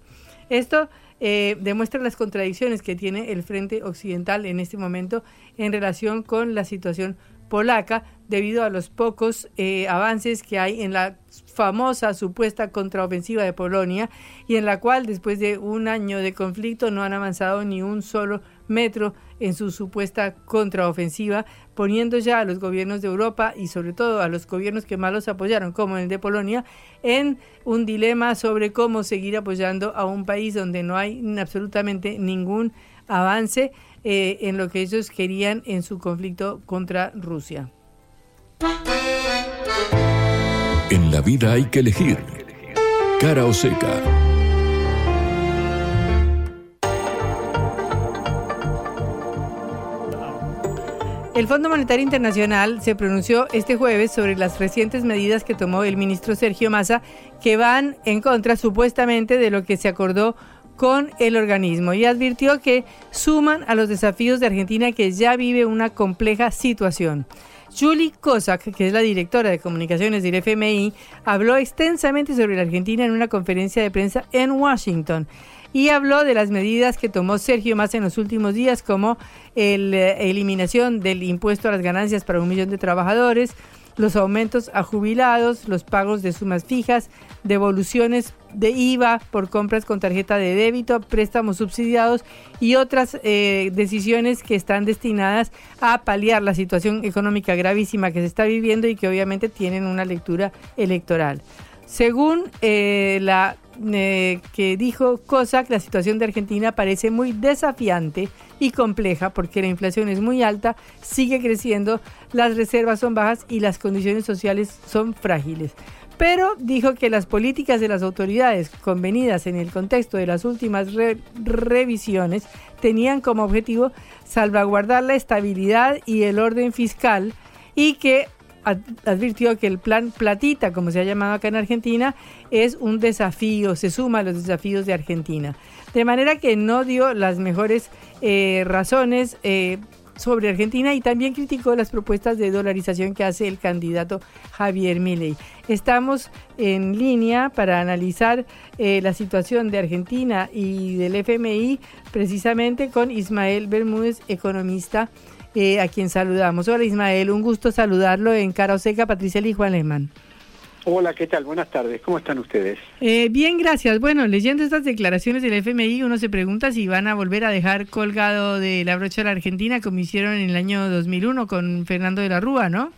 Esto eh, demuestra las contradicciones que tiene el Frente Occidental en este momento en relación con la situación polaca debido a los pocos eh, avances que hay en la famosa supuesta contraofensiva de Polonia y en la cual después de un año de conflicto no han avanzado ni un solo metro en su supuesta contraofensiva, poniendo ya a los gobiernos de Europa y sobre todo a los gobiernos que más los apoyaron, como el de Polonia, en un dilema sobre cómo seguir apoyando a un país donde no hay absolutamente ningún avance eh, en lo que ellos querían en su conflicto contra Rusia. En la vida hay que elegir cara o seca. El Fondo Monetario Internacional se pronunció este jueves sobre las recientes medidas que tomó el ministro Sergio Massa que van en contra supuestamente de lo que se acordó con el organismo y advirtió que suman a los desafíos de Argentina que ya vive una compleja situación. Julie Kozak, que es la directora de comunicaciones del FMI, habló extensamente sobre la Argentina en una conferencia de prensa en Washington y habló de las medidas que tomó Sergio Massa en los últimos días, como la eh, eliminación del impuesto a las ganancias para un millón de trabajadores, los aumentos a jubilados, los pagos de sumas fijas, devoluciones de IVA por compras con tarjeta de débito, préstamos subsidiados y otras eh, decisiones que están destinadas a paliar la situación económica gravísima que se está viviendo y que obviamente tienen una lectura electoral. Según eh, la eh, que dijo COSAC, la situación de Argentina parece muy desafiante y compleja porque la inflación es muy alta, sigue creciendo, las reservas son bajas y las condiciones sociales son frágiles. Pero dijo que las políticas de las autoridades convenidas en el contexto de las últimas revisiones tenían como objetivo salvaguardar la estabilidad y el orden fiscal y que advirtió que el plan Platita, como se ha llamado acá en Argentina, es un desafío, se suma a los desafíos de Argentina. De manera que no dio las mejores eh, razones eh, sobre Argentina y también criticó las propuestas de dolarización que hace el candidato Javier Milei. Estamos en línea para analizar eh, la situación de Argentina y del FMI precisamente con Ismael Bermúdez, economista eh, a quien saludamos. Hola Ismael, un gusto saludarlo en Cara Oseca, Patricia y Juan Lehmann. Hola, ¿qué tal? Buenas tardes. ¿Cómo están ustedes? Eh, bien, gracias. Bueno, leyendo estas declaraciones del FMI, uno se pregunta si van a volver a dejar colgado de la brocha a la Argentina como hicieron en el año 2001 con Fernando de la Rúa, ¿no?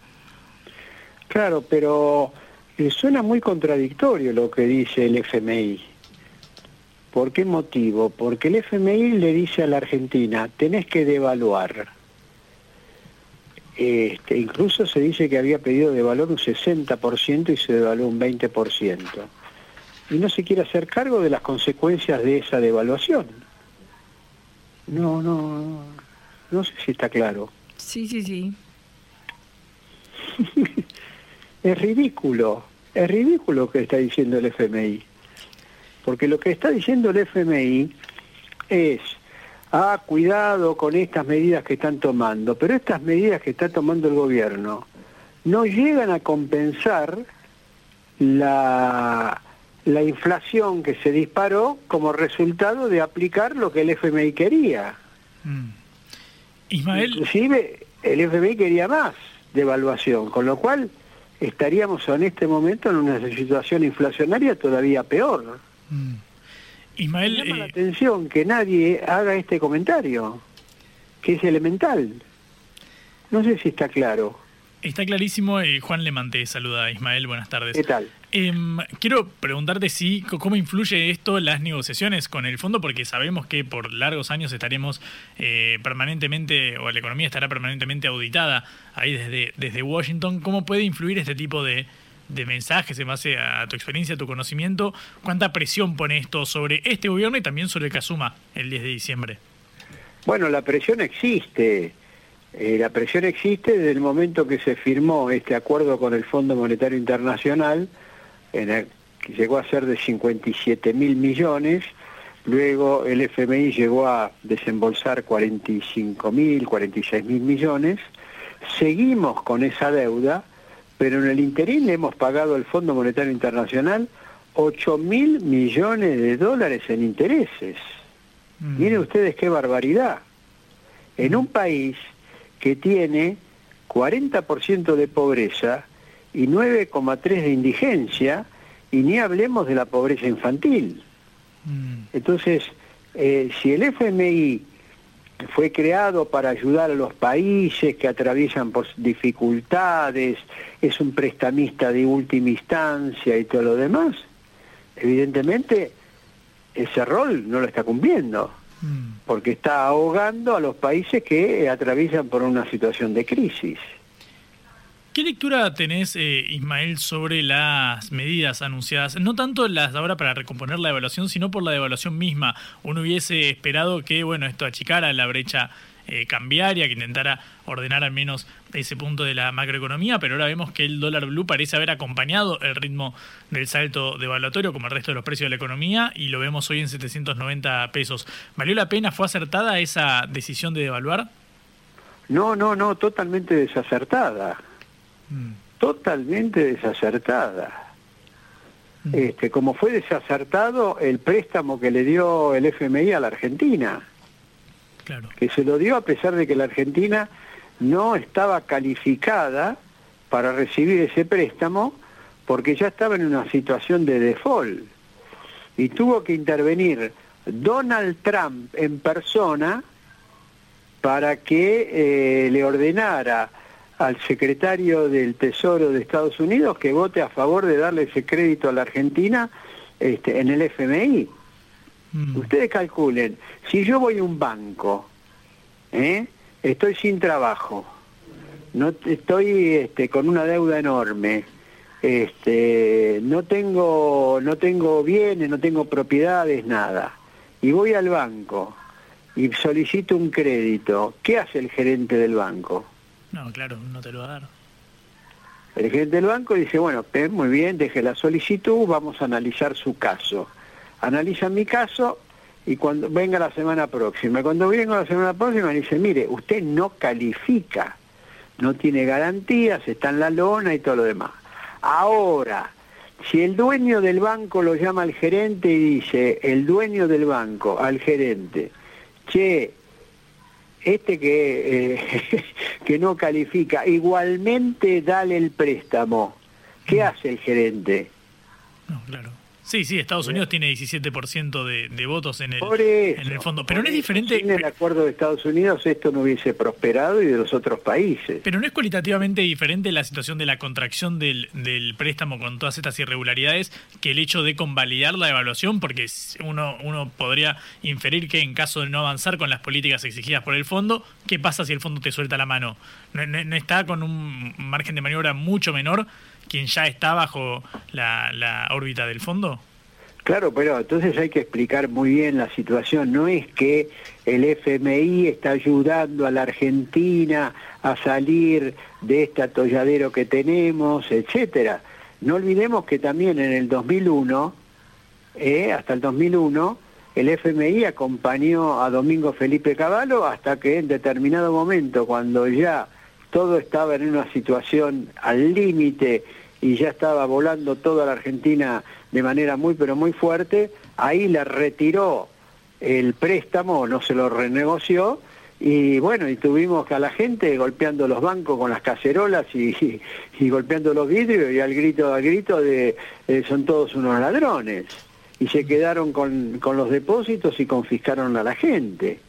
Claro, pero eh, suena muy contradictorio lo que dice el FMI. ¿Por qué motivo? Porque el FMI le dice a la Argentina, tenés que devaluar. Este, incluso se dice que había pedido de valor un 60% y se devaluó un 20%. Y no se quiere hacer cargo de las consecuencias de esa devaluación. No, no, no sé si está claro. Sí, sí, sí. es ridículo, es ridículo lo que está diciendo el FMI. Porque lo que está diciendo el FMI es ah, cuidado con estas medidas que están tomando, pero estas medidas que está tomando el gobierno no llegan a compensar la, la inflación que se disparó como resultado de aplicar lo que el FMI quería. Mm. Inclusive el FMI quería más devaluación, con lo cual estaríamos en este momento en una situación inflacionaria todavía peor. Mm. Ismael, llama la eh, atención que nadie haga este comentario, que es elemental. No sé si está claro. Está clarísimo. Eh, Juan Lemante saluda. Ismael, buenas tardes. ¿Qué tal? Em, quiero preguntarte si cómo influye esto las negociaciones con el fondo, porque sabemos que por largos años estaremos eh, permanentemente, o la economía estará permanentemente auditada ahí desde, desde Washington. ¿Cómo puede influir este tipo de, de mensajes en base a tu experiencia, a tu conocimiento? ¿Cuánta presión pone esto sobre este gobierno y también sobre el que asuma el 10 de diciembre? Bueno, la presión existe. Eh, la presión existe desde el momento que se firmó este acuerdo con el Fondo Monetario Internacional, en el, que llegó a ser de 57 mil millones, luego el FMI llegó a desembolsar 45 mil, 46 mil millones, seguimos con esa deuda, pero en el interín le hemos pagado al Fondo Monetario Internacional 8 mil millones de dólares en intereses. Mm. Miren ustedes qué barbaridad. En un país que tiene 40% de pobreza y 9,3% de indigencia, y ni hablemos de la pobreza infantil. Mm. Entonces, eh, si el FMI fue creado para ayudar a los países que atraviesan por dificultades, es un prestamista de última instancia y todo lo demás, evidentemente ese rol no lo está cumpliendo. Mm. porque está ahogando a los países que atraviesan por una situación de crisis. ¿Qué lectura tenés, eh, Ismael, sobre las medidas anunciadas? No tanto las ahora para recomponer la evaluación, sino por la devaluación misma. Uno hubiese esperado que, bueno, esto achicara la brecha eh, cambiaria, que intentara ordenar al menos ese punto de la macroeconomía, pero ahora vemos que el dólar blue parece haber acompañado el ritmo del salto devaluatorio como el resto de los precios de la economía y lo vemos hoy en 790 pesos. ¿Valió la pena? ¿Fue acertada esa decisión de devaluar? No, no, no, totalmente desacertada. Mm. Totalmente desacertada. Mm. Este, como fue desacertado el préstamo que le dio el FMI a la Argentina que se lo dio a pesar de que la Argentina no estaba calificada para recibir ese préstamo porque ya estaba en una situación de default y tuvo que intervenir Donald Trump en persona para que eh, le ordenara al secretario del Tesoro de Estados Unidos que vote a favor de darle ese crédito a la Argentina este, en el FMI. Mm. Ustedes calculen, si yo voy a un banco, ¿eh? estoy sin trabajo, no estoy este, con una deuda enorme, este, no tengo, no tengo bienes, no tengo propiedades, nada, y voy al banco y solicito un crédito, ¿qué hace el gerente del banco? No, claro, no te lo va a dar. El gerente del banco dice, bueno, muy bien, deje la solicitud, vamos a analizar su caso analiza mi caso y cuando venga la semana próxima. Cuando venga la semana próxima dice, mire, usted no califica, no tiene garantías, está en la lona y todo lo demás. Ahora, si el dueño del banco lo llama al gerente y dice, el dueño del banco al gerente, che, este que, eh, que no califica, igualmente dale el préstamo, ¿qué hace el gerente? No, claro Sí, sí, Estados Unidos tiene 17% de, de votos en el, en el fondo. Pero no es diferente. Sin el acuerdo de Estados Unidos esto no hubiese prosperado y de los otros países. Pero no es cualitativamente diferente la situación de la contracción del, del préstamo con todas estas irregularidades que el hecho de convalidar la evaluación, porque uno, uno podría inferir que en caso de no avanzar con las políticas exigidas por el fondo, ¿qué pasa si el fondo te suelta la mano? no está con un margen de maniobra mucho menor quien ya está bajo la, órbita del fondo? Claro, pero entonces hay que explicar muy bien la situación. No es que el FMI está ayudando a la Argentina a salir de este atolladero que tenemos, etcétera. No olvidemos que también en el 2001, eh, hasta el 2001, el FMI acompañó a Domingo Felipe Cavallo hasta que en determinado momento, cuando ya todo estaba en una situación al límite y ya estaba volando toda la Argentina de manera muy pero muy fuerte, ahí le retiró el préstamo, no se lo renegoció, y bueno, y tuvimos a la gente golpeando los bancos con las cacerolas y, golpeando los vidrios y al grito, al grito de eh, son todos unos ladrones. Y se quedaron con, con los depósitos y confiscaron a la gente.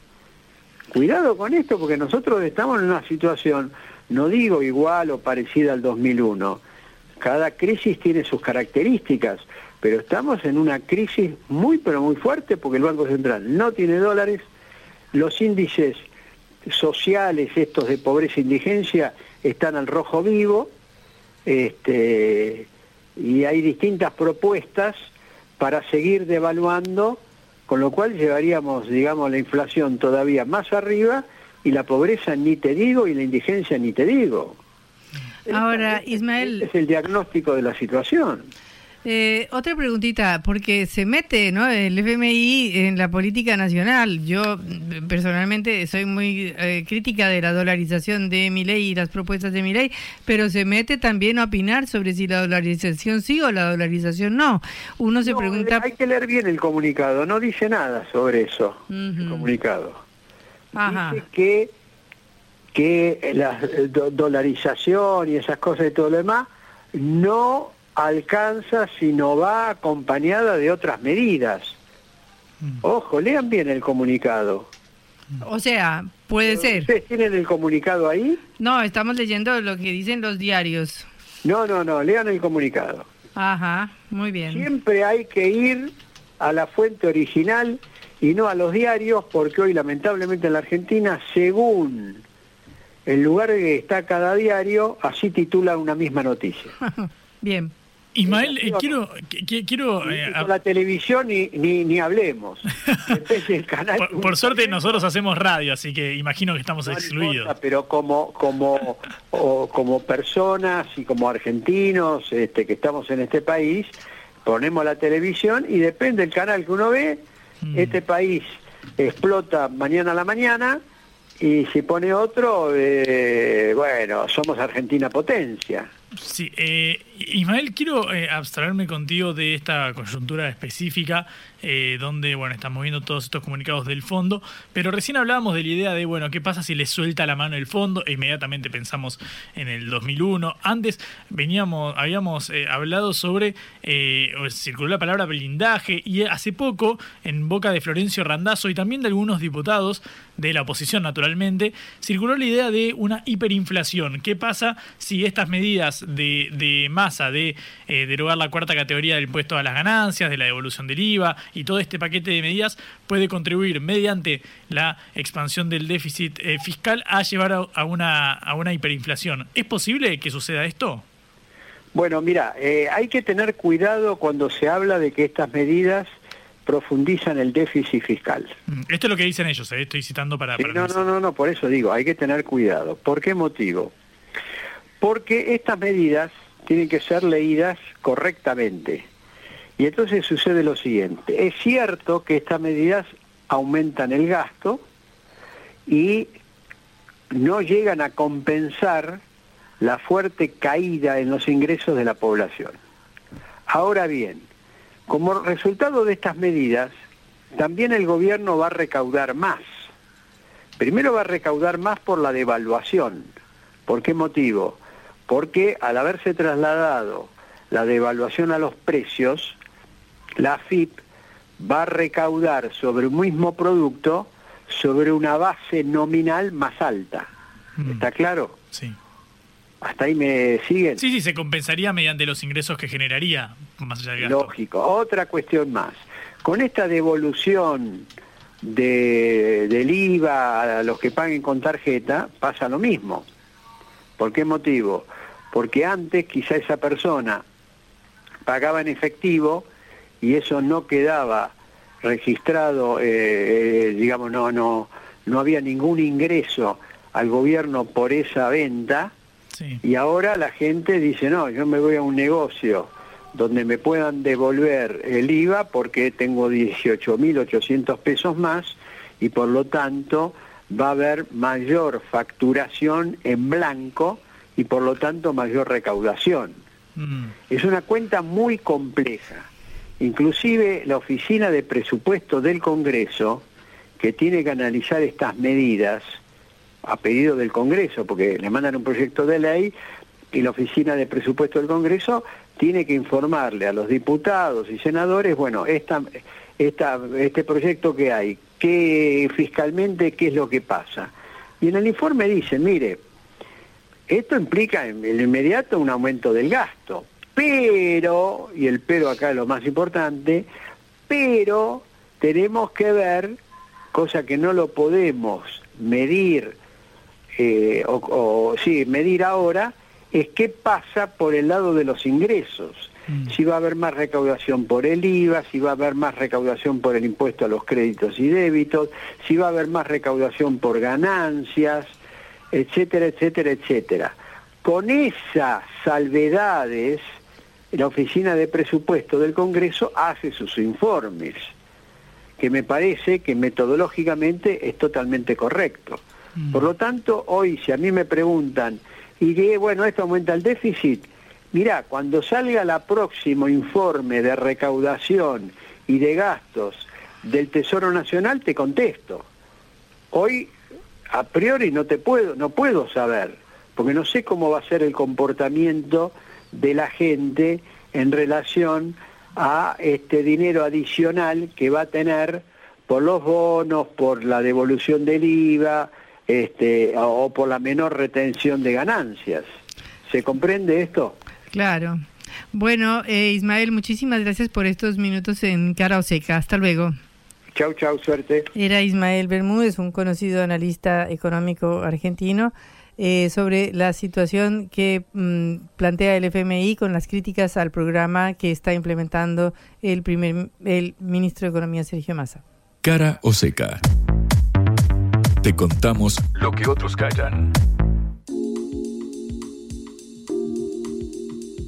Cuidado con esto porque nosotros estamos en una situación, no digo igual o parecida al 2001, cada crisis tiene sus características, pero estamos en una crisis muy pero muy fuerte porque el Banco Central no tiene dólares, los índices sociales estos de pobreza e indigencia están al rojo vivo, este, y hay distintas propuestas para seguir devaluando, con lo cual llevaríamos, digamos, la inflación todavía más arriba y la pobreza ni te digo y la indigencia ni te digo. Ahora, Ismael... Este es el diagnóstico de la situación. Eh, otra preguntita, porque se mete ¿no? el FMI en la política nacional. Yo personalmente soy muy eh, crítica de la dolarización de mi ley y las propuestas de mi ley, pero se mete también a opinar sobre si la dolarización sí o la dolarización no. Uno se pregunta... Hay que leer bien el comunicado, no dice nada sobre eso, el comunicado. Dice que, que la dolarización y esas cosas y todo lo demás no alcanza si no va acompañada de otras medidas. Mm. Ojo, lean bien el comunicado. O sea, puede ser. ¿Ustedes tienen el comunicado ahí? No, estamos leyendo lo que dicen los diarios. No, no, no, lean el comunicado. Ajá, muy bien. Siempre hay que ir a la fuente original y no a los diarios, porque hoy lamentablemente en la Argentina, según el lugar que está cada diario, así titula una misma noticia. bien. Ismael, eh, quiero... quiero eh, la televisión ni, ni, hablemos. por, suerte nosotros hacemos radio, así que imagino que estamos excluidos. pero como, como, como personas y como argentinos este, que estamos en este país, ponemos la televisión y depende del canal que uno ve, mm. este país explota mañana a la mañana y si pone otro, eh, bueno, somos Argentina potencia. Sí, eh, Ismael, quiero eh, abstraerme contigo de esta coyuntura específica, eh, donde, bueno, estamos viendo todos estos comunicados del fondo, pero recién hablábamos de la idea de, bueno, ¿qué pasa si le suelta la mano el fondo? E inmediatamente pensamos en el 2001. Antes veníamos, habíamos eh, hablado sobre, circuló la palabra blindaje, y hace poco, en boca de Florencio Randazzo y también de algunos diputados de la oposición, naturalmente, circuló la idea de una hiperinflación. ¿Qué pasa si estas medidas de, de masa de eh, derogar la cuarta categoría del impuesto a las ganancias, de la devolución del IVA y todo este paquete de medidas puede contribuir mediante la expansión del déficit eh, fiscal a llevar a, una, a una hiperinflación. ¿Es posible que suceda esto? Bueno, mira, eh, hay que tener cuidado cuando se habla de que estas medidas profundizan el déficit fiscal. Mm, esto es lo que dicen ellos, estoy citando para... no, no, no, no, por eso digo, hay que tener cuidado. ¿Por qué motivo? Porque estas medidas tienen que ser leídas correctamente. Y entonces sucede lo siguiente, es cierto que estas medidas aumentan el gasto y no llegan a compensar la fuerte caída en los ingresos de la población. Ahora bien, como resultado de estas medidas, también el gobierno va a recaudar más. Primero va a recaudar más por la devaluación. ¿Por qué motivo? porque al haberse trasladado la devaluación a los precios, la FIP va a recaudar sobre un mismo producto sobre una base nominal más alta. Mm. ¿Está claro? Sí. ¿Hasta ahí me siguen? Sí, sí, se compensaría mediante los ingresos que generaría, más allá del Lógico. Otra cuestión más. Con esta devolución de, del IVA a los que paguen con tarjeta, pasa lo mismo. ¿Por qué motivo? Porque antes quizá esa persona pagaba en efectivo y eso no quedaba registrado, eh, eh, digamos, no, no, no había ningún ingreso al gobierno por esa venta y ahora la gente dice, no, yo me voy a un negocio donde me puedan devolver el IVA porque tengo 18.800 pesos más y por lo tanto va a haber mayor facturación en blanco y por lo tanto mayor recaudación. Mm. Es una cuenta muy compleja. Inclusive la Oficina de Presupuesto del Congreso, que tiene que analizar estas medidas a pedido del Congreso, porque le mandan un proyecto de ley y la Oficina de Presupuesto del Congreso tiene que informarle a los diputados y senadores, bueno, esta, este proyecto que hay, qué fiscalmente qué es lo que pasa. Y en el informe dice, mire, esto implica en el inmediato un aumento del gasto, pero, y el pero acá es lo más importante, pero tenemos que ver, cosa que no lo podemos medir, eh, o, o sí, medir ahora, es qué pasa por el lado de los ingresos. Si va a haber más recaudación por el IVA, si va a haber más recaudación por el impuesto a los créditos y débitos, si va a haber más recaudación por ganancias, etcétera, etcétera, etcétera. Con esas salvedades, la Oficina de Presupuesto del Congreso hace sus informes, que me parece que metodológicamente es totalmente correcto. Por lo tanto, hoy si a mí me preguntan, y que, bueno, esto aumenta el déficit, mirá, cuando salga el próximo informe de recaudación y de gastos del Tesoro Nacional, te contesto. Hoy, a priori, no te puedo, no puedo saber, porque no sé cómo va a ser el comportamiento de la gente en relación a este dinero adicional que va a tener por los bonos, por la devolución del IVA, este, o por la menor retención de ganancias. ¿Se comprende esto? Claro. Bueno, eh, Ismael, muchísimas gracias por estos minutos en Cara o Seca. Hasta luego. Chau, chau, suerte. Era Ismael Bermúdez, un conocido analista económico argentino, eh, sobre la situación que mm, plantea el FMI con las críticas al programa que está implementando el primer el ministro de Economía Sergio Massa. Cara o seca. Te contamos lo que otros callan.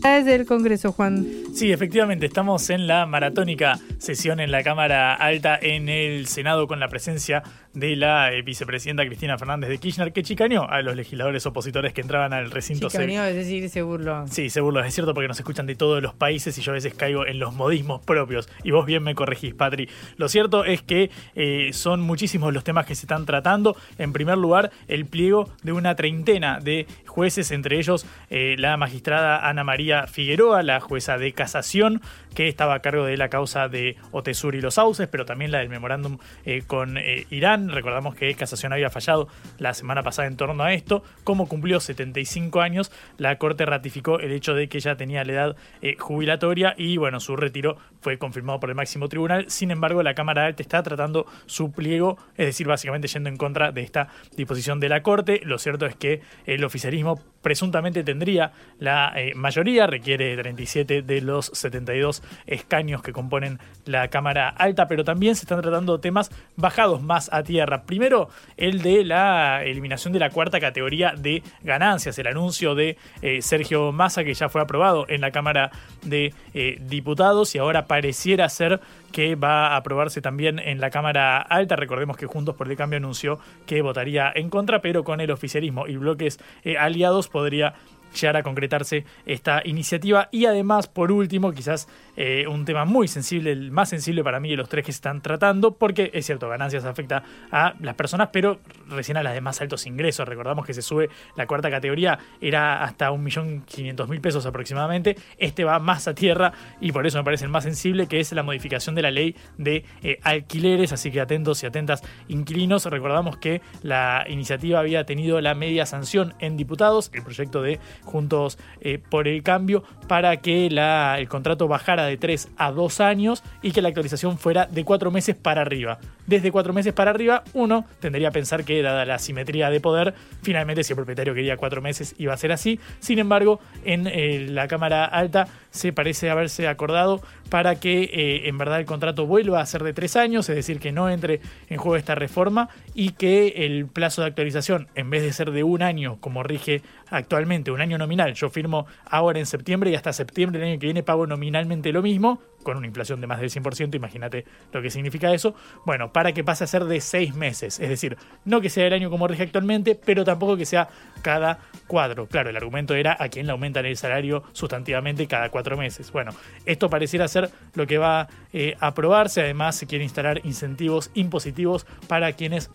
Desde el Congreso, Juan. Sí, efectivamente, estamos en la maratónica sesión en la Cámara Alta en el Senado con la presencia de la eh, vicepresidenta Cristina Fernández de Kirchner, que chicaneó a los legisladores opositores que entraban al recinto. Chicaneó, es decir, se burló. Sí, se burló, es cierto, porque nos escuchan de todos los países y yo a veces caigo en los modismos propios. Y vos bien me corregís, Patri. Lo cierto es que eh, son muchísimos los temas que se están tratando. En primer lugar, el pliego de una treintena de jueces, entre ellos eh, la magistrada Ana María Figueroa, la jueza de casación, que estaba a cargo de la causa de Otesur y los Sauces, pero también la del memorándum eh, con eh, Irán. Recordamos que Casación había fallado la semana pasada en torno a esto. Como cumplió 75 años, la Corte ratificó el hecho de que ella tenía la edad eh, jubilatoria y bueno, su retiro fue confirmado por el máximo tribunal. Sin embargo, la Cámara Alta está tratando su pliego, es decir, básicamente yendo en contra de esta disposición de la Corte. Lo cierto es que el oficialismo presuntamente tendría la mayoría, requiere 37 de los 72 escaños que componen la Cámara Alta, pero también se están tratando temas bajados más a tierra. Primero, el de la eliminación de la cuarta categoría de ganancias, el anuncio de eh, Sergio Massa que ya fue aprobado en la Cámara de eh, Diputados y ahora pareciera ser que va a aprobarse también en la Cámara Alta. Recordemos que Juntos por el Cambio anunció que votaría en contra, pero con el oficialismo y bloques eh, aliados podría llegar a concretarse esta iniciativa. Y además, por último, quizás eh, un tema muy sensible, el más sensible para mí de los tres que se están tratando, porque es cierto, ganancias afecta a las personas, pero recién a las de más altos ingresos. Recordamos que se sube la cuarta categoría, era hasta 1.500.000 pesos aproximadamente. Este va más a tierra y por eso me parece el más sensible, que es la modificación de la ley de eh, alquileres. Así que atentos y atentas, inquilinos. Recordamos que la iniciativa había tenido la media sanción en diputados, el proyecto de Juntos eh, por el Cambio, para que la, el contrato bajara de 3 a 2 años y que la actualización fuera de 4 meses para arriba. Desde 4 meses para arriba, uno tendría a pensar que, dada la simetría de poder, finalmente si el propietario quería 4 meses iba a ser así. Sin embargo, en eh, la Cámara Alta se parece haberse acordado para que eh, en verdad el contrato vuelva a ser de 3 años, es decir, que no entre en juego esta reforma y que el plazo de actualización, en vez de ser de un año como rige actualmente, un año nominal, yo firmo ahora en septiembre y hasta septiembre del año que viene pago nominalmente lo mismo, con una inflación de más del 100%, imagínate lo que significa eso, bueno, para que pase a ser de 6 meses, es decir, no que sea el año como rige actualmente, pero tampoco que sea cada cuadro. Claro, el argumento era a quién le aumentan el salario sustantivamente cada cuatro meses. Bueno, esto pareciera ser lo que va eh, a aprobarse, además se quiere instalar incentivos impositivos para quienes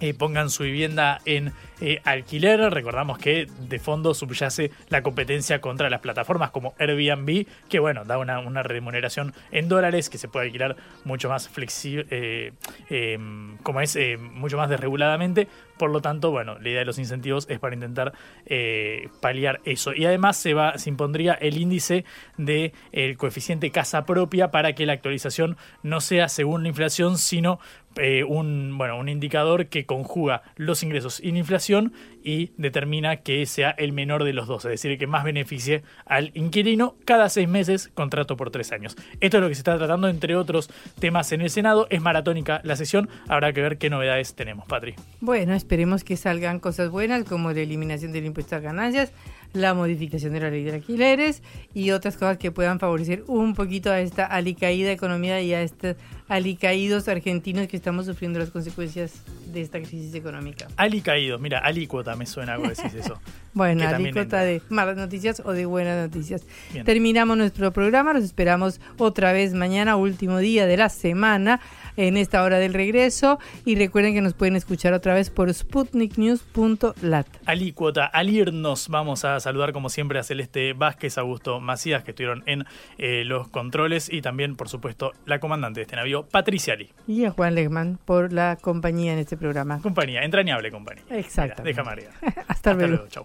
eh, pongan su vivienda en eh, alquiler. Recordamos que de fondo subyace la competencia contra las plataformas como Airbnb, que bueno, da una, una remuneración en dólares que se puede alquilar mucho más flexible, eh, em, como es, mucho más desreguladamente. Por lo tanto, bueno, la idea de los incentivos es para intentar paliar eso. Y además se va, se impondría el índice del el coeficiente casa propia para que la actualización no sea según la inflación, sino eh, un, bueno, un indicador que conjuga los ingresos y la inflación y determina que sea el menor de los dos, es decir, que más beneficie al inquilino cada seis meses, contrato por tres años. Esto es lo que se está tratando, entre otros temas en el Senado. Es maratónica la sesión, habrá que ver qué novedades tenemos, Patri. Bueno, esperemos que salgan cosas buenas como la eliminación del impuesto a ganancias la modificación de la ley de alquileres y otras cosas que puedan favorecer un poquito a esta alicaída economía y a estos alicaídos argentinos que estamos sufriendo las consecuencias de esta crisis económica. Alicaídos, mira, alícuota me suena algo decís eso. bueno, alícuota de malas noticias o de buenas noticias. Terminamos nuestro programa, los esperamos otra vez mañana, último día de la semana en esta hora del regreso. Y recuerden que nos pueden escuchar otra vez por sputniknews.lat. Alícuota, al irnos, vamos a saludar como siempre a Celeste Vázquez, Augusto Macías, que estuvieron en eh, los controles, y también, por supuesto, la comandante de este navío, Patricia Ali. Y a Juan Legman por la compañía en este programa. Compañía, entrañable compañía. Exacto. Deja María. Hasta, luego. Chau.